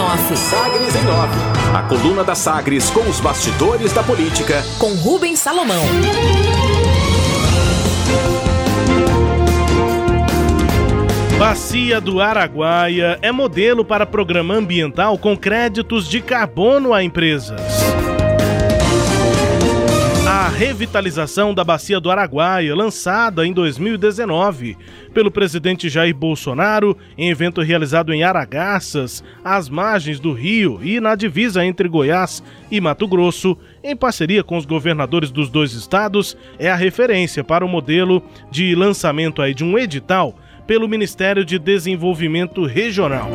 Off. Sagres em Off. A coluna da Sagres com os bastidores da política. Com Rubens Salomão. Bacia do Araguaia é modelo para programa ambiental com créditos de carbono a empresas. Revitalização da Bacia do Araguaia, lançada em 2019 pelo presidente Jair Bolsonaro em evento realizado em Aragaças, às margens do rio e na divisa entre Goiás e Mato Grosso, em parceria com os governadores dos dois estados, é a referência para o modelo de lançamento aí de um edital pelo Ministério de Desenvolvimento Regional.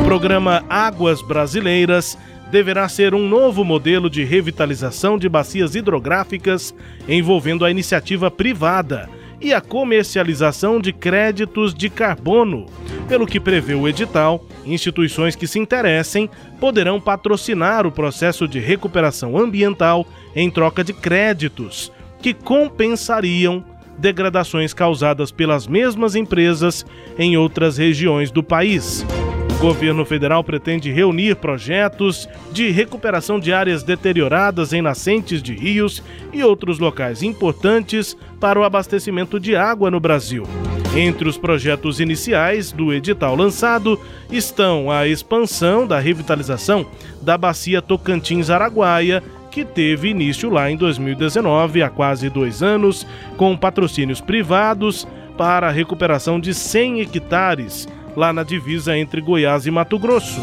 O programa Águas Brasileiras deverá ser um novo modelo de revitalização de bacias hidrográficas envolvendo a iniciativa privada e a comercialização de créditos de carbono. Pelo que prevê o edital, instituições que se interessem poderão patrocinar o processo de recuperação ambiental em troca de créditos, que compensariam degradações causadas pelas mesmas empresas em outras regiões do país. Governo federal pretende reunir projetos de recuperação de áreas deterioradas em nascentes de rios e outros locais importantes para o abastecimento de água no Brasil. Entre os projetos iniciais do edital lançado estão a expansão da revitalização da bacia Tocantins-Araguaia que teve início lá em 2019, há quase dois anos, com patrocínios privados para a recuperação de 100 hectares lá na divisa entre Goiás e Mato Grosso.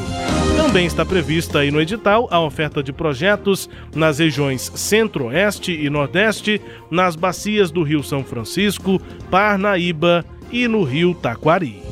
Também está prevista aí no edital a oferta de projetos nas regiões Centro-Oeste e Nordeste, nas bacias do Rio São Francisco, Parnaíba e no Rio Taquari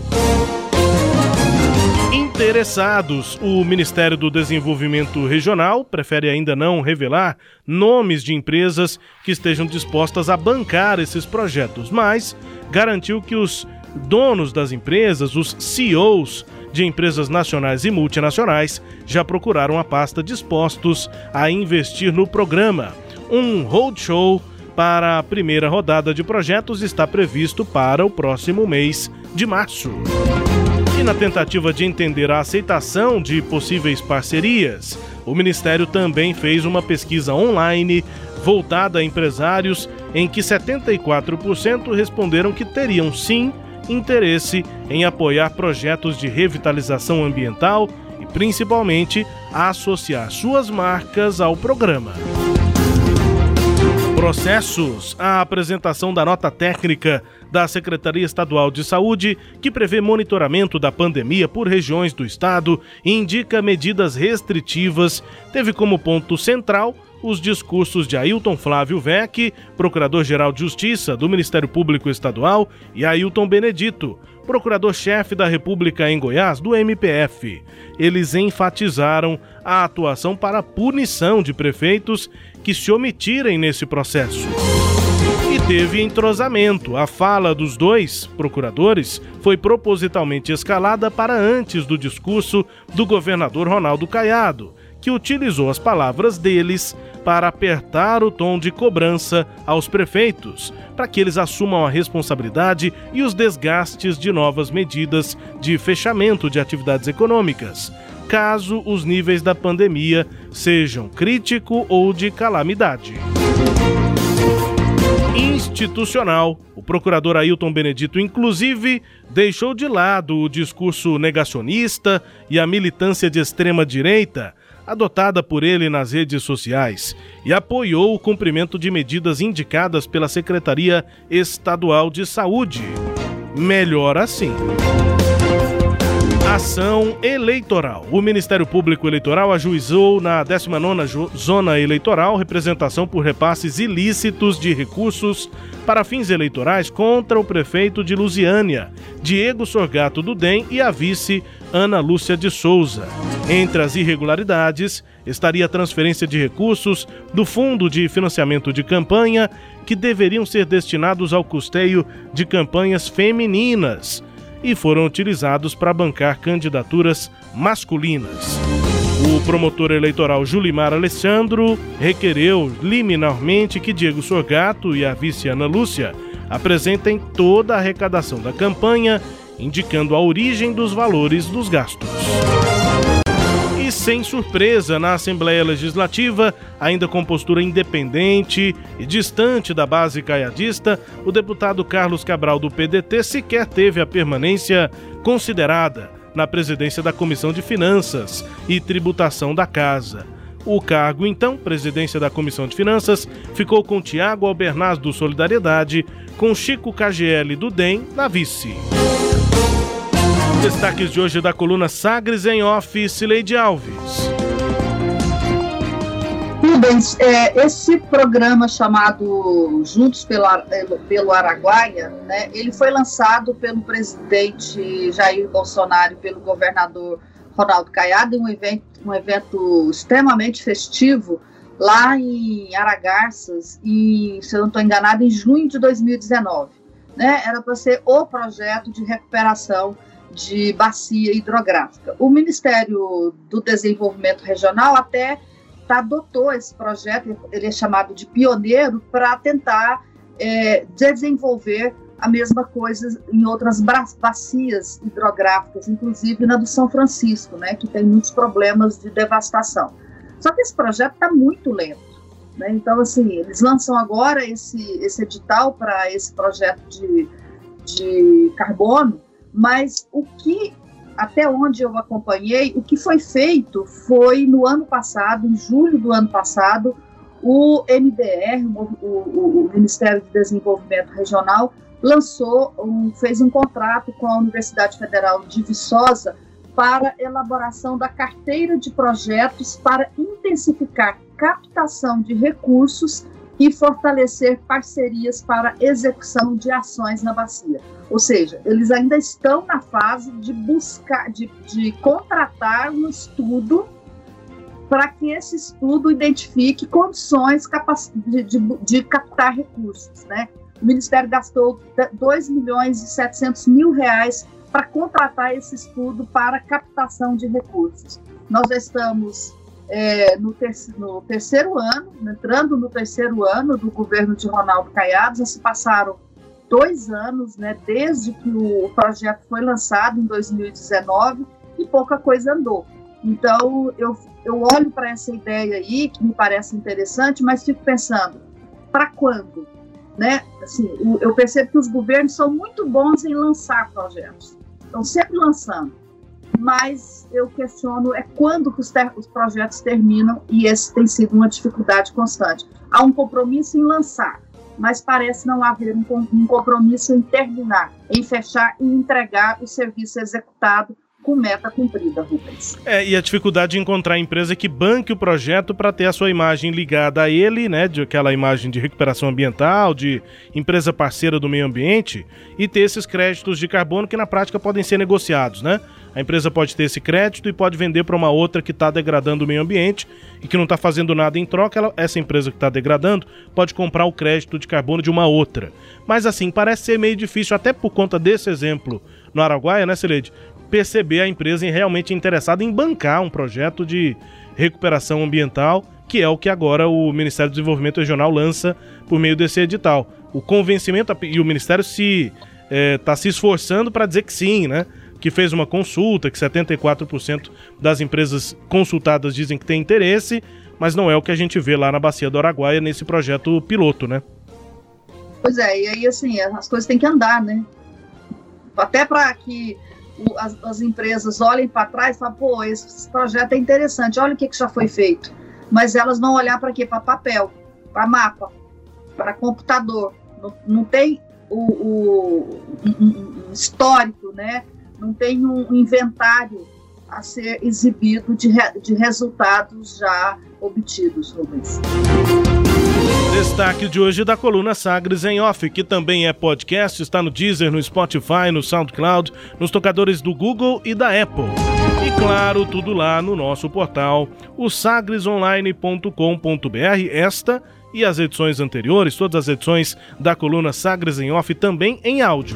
interessados. O Ministério do Desenvolvimento Regional prefere ainda não revelar nomes de empresas que estejam dispostas a bancar esses projetos, mas garantiu que os donos das empresas, os CEOs de empresas nacionais e multinacionais, já procuraram a pasta dispostos a investir no programa. Um roadshow para a primeira rodada de projetos está previsto para o próximo mês de março. E na tentativa de entender a aceitação de possíveis parcerias, o Ministério também fez uma pesquisa online voltada a empresários em que 74% responderam que teriam sim interesse em apoiar projetos de revitalização ambiental e principalmente associar suas marcas ao programa. Processos, a apresentação da nota técnica da Secretaria Estadual de Saúde, que prevê monitoramento da pandemia por regiões do estado e indica medidas restritivas, teve como ponto central os discursos de Ailton Flávio Vec, Procurador-Geral de Justiça do Ministério Público Estadual, e Ailton Benedito, Procurador-Chefe da República em Goiás, do MPF. Eles enfatizaram a atuação para punição de prefeitos que se omitirem nesse processo. E teve entrosamento. A fala dos dois procuradores foi propositalmente escalada para antes do discurso do governador Ronaldo Caiado, que utilizou as palavras deles para apertar o tom de cobrança aos prefeitos, para que eles assumam a responsabilidade e os desgastes de novas medidas de fechamento de atividades econômicas caso os níveis da pandemia sejam crítico ou de calamidade. O procurador Ailton Benedito, inclusive, deixou de lado o discurso negacionista e a militância de extrema-direita adotada por ele nas redes sociais e apoiou o cumprimento de medidas indicadas pela Secretaria Estadual de Saúde. Melhor assim. Ação eleitoral. O Ministério Público Eleitoral ajuizou na 19ª Zona Eleitoral representação por repasses ilícitos de recursos para fins eleitorais contra o prefeito de Lusiânia, Diego Sorgato do DEM e a vice Ana Lúcia de Souza. Entre as irregularidades estaria a transferência de recursos do Fundo de Financiamento de Campanha que deveriam ser destinados ao custeio de campanhas femininas e foram utilizados para bancar candidaturas masculinas. O promotor eleitoral Julimar Alessandro requereu liminarmente que Diego Sorgato e a vice Ana Lúcia apresentem toda a arrecadação da campanha, indicando a origem dos valores dos gastos. Sem surpresa, na Assembleia Legislativa, ainda com postura independente e distante da base caiadista, o deputado Carlos Cabral do PDT sequer teve a permanência considerada na presidência da Comissão de Finanças e Tributação da Casa. O cargo, então, presidência da Comissão de Finanças, ficou com Tiago Albernaz do Solidariedade, com Chico KGL do DEM na vice. Destaques de hoje da coluna Sagres em Off, Cileide Alves. Rubens, é, esse programa chamado Juntos pelo, pelo Araguaia, né, ele foi lançado pelo presidente Jair Bolsonaro e pelo governador Ronaldo Caiado em um evento, um evento extremamente festivo lá em Aragarças, e, se eu não estou enganado, em junho de 2019. Né? Era para ser o projeto de recuperação de bacia hidrográfica. O Ministério do Desenvolvimento Regional até adotou esse projeto, ele é chamado de pioneiro, para tentar é, desenvolver a mesma coisa em outras bacias hidrográficas, inclusive na do São Francisco, né, que tem muitos problemas de devastação. Só que esse projeto está muito lento. Né? Então, assim, eles lançam agora esse, esse edital para esse projeto de, de carbono, mas o que, até onde eu acompanhei, o que foi feito foi no ano passado, em julho do ano passado, o MDR, o, o, o Ministério de Desenvolvimento Regional, lançou, um, fez um contrato com a Universidade Federal de Viçosa para elaboração da carteira de projetos para intensificar captação de recursos e fortalecer parcerias para execução de ações na bacia. Ou seja, eles ainda estão na fase de buscar, de, de contratar um estudo para que esse estudo identifique condições de, de, de, captar recursos. Né? O Ministério gastou 2 milhões e 700 mil reais para contratar esse estudo para captação de recursos. Nós já estamos é, no, no, terceiro ano, entrando no terceiro ano do governo de Ronaldo Caiado, já se passaram dois anos, né, desde que o projeto foi lançado em 2019 e pouca coisa andou. Então, eu, eu olho para essa ideia aí, que me parece interessante, mas fico pensando, para quando? Né? Assim, eu percebo que os governos são muito bons em lançar projetos, estão sempre lançando mas eu questiono é quando que os, os, projetos terminam e esse tem sido uma dificuldade constante. Há um compromisso em lançar, mas parece não haver um, um compromisso em terminar, em fechar e entregar o serviço executado com meta cumprida, Rubens. É, e a dificuldade de encontrar empresa que banque o projeto para ter a sua imagem ligada a ele, né, de aquela imagem de recuperação ambiental, de empresa parceira do meio ambiente, e ter esses créditos de carbono que na prática podem ser negociados, né? A empresa pode ter esse crédito e pode vender para uma outra que está degradando o meio ambiente e que não está fazendo nada em troca. Ela, essa empresa que está degradando pode comprar o crédito de carbono de uma outra. Mas assim, parece ser meio difícil, até por conta desse exemplo no Araguaia, né, Celede? Perceber a empresa realmente interessada em bancar um projeto de recuperação ambiental, que é o que agora o Ministério do Desenvolvimento Regional lança por meio desse edital. O convencimento, e o Ministério se está eh, se esforçando para dizer que sim, né? Que fez uma consulta, que 74% das empresas consultadas dizem que tem interesse, mas não é o que a gente vê lá na Bacia do Araguaia nesse projeto piloto, né? Pois é, e aí assim, as coisas têm que andar, né? Até para que as, as, empresas olhem para trás e falem, pô, esse projeto é interessante, olha o que, que já foi feito. Mas elas vão olhar para quê? Para papel, para mapa, para computador. Não, não tem o, o um, um histórico, né? Não tem um inventário a ser exibido de, re, de resultados já obtidos, Rubens. Destaque de hoje da coluna Sagres em Off, que também é podcast, está no Deezer, no Spotify, no SoundCloud, nos tocadores do Google e da Apple. E claro, tudo lá no nosso portal, o sagresonline.com.br. Esta e as edições anteriores, todas as edições da coluna Sagres em Off também em áudio.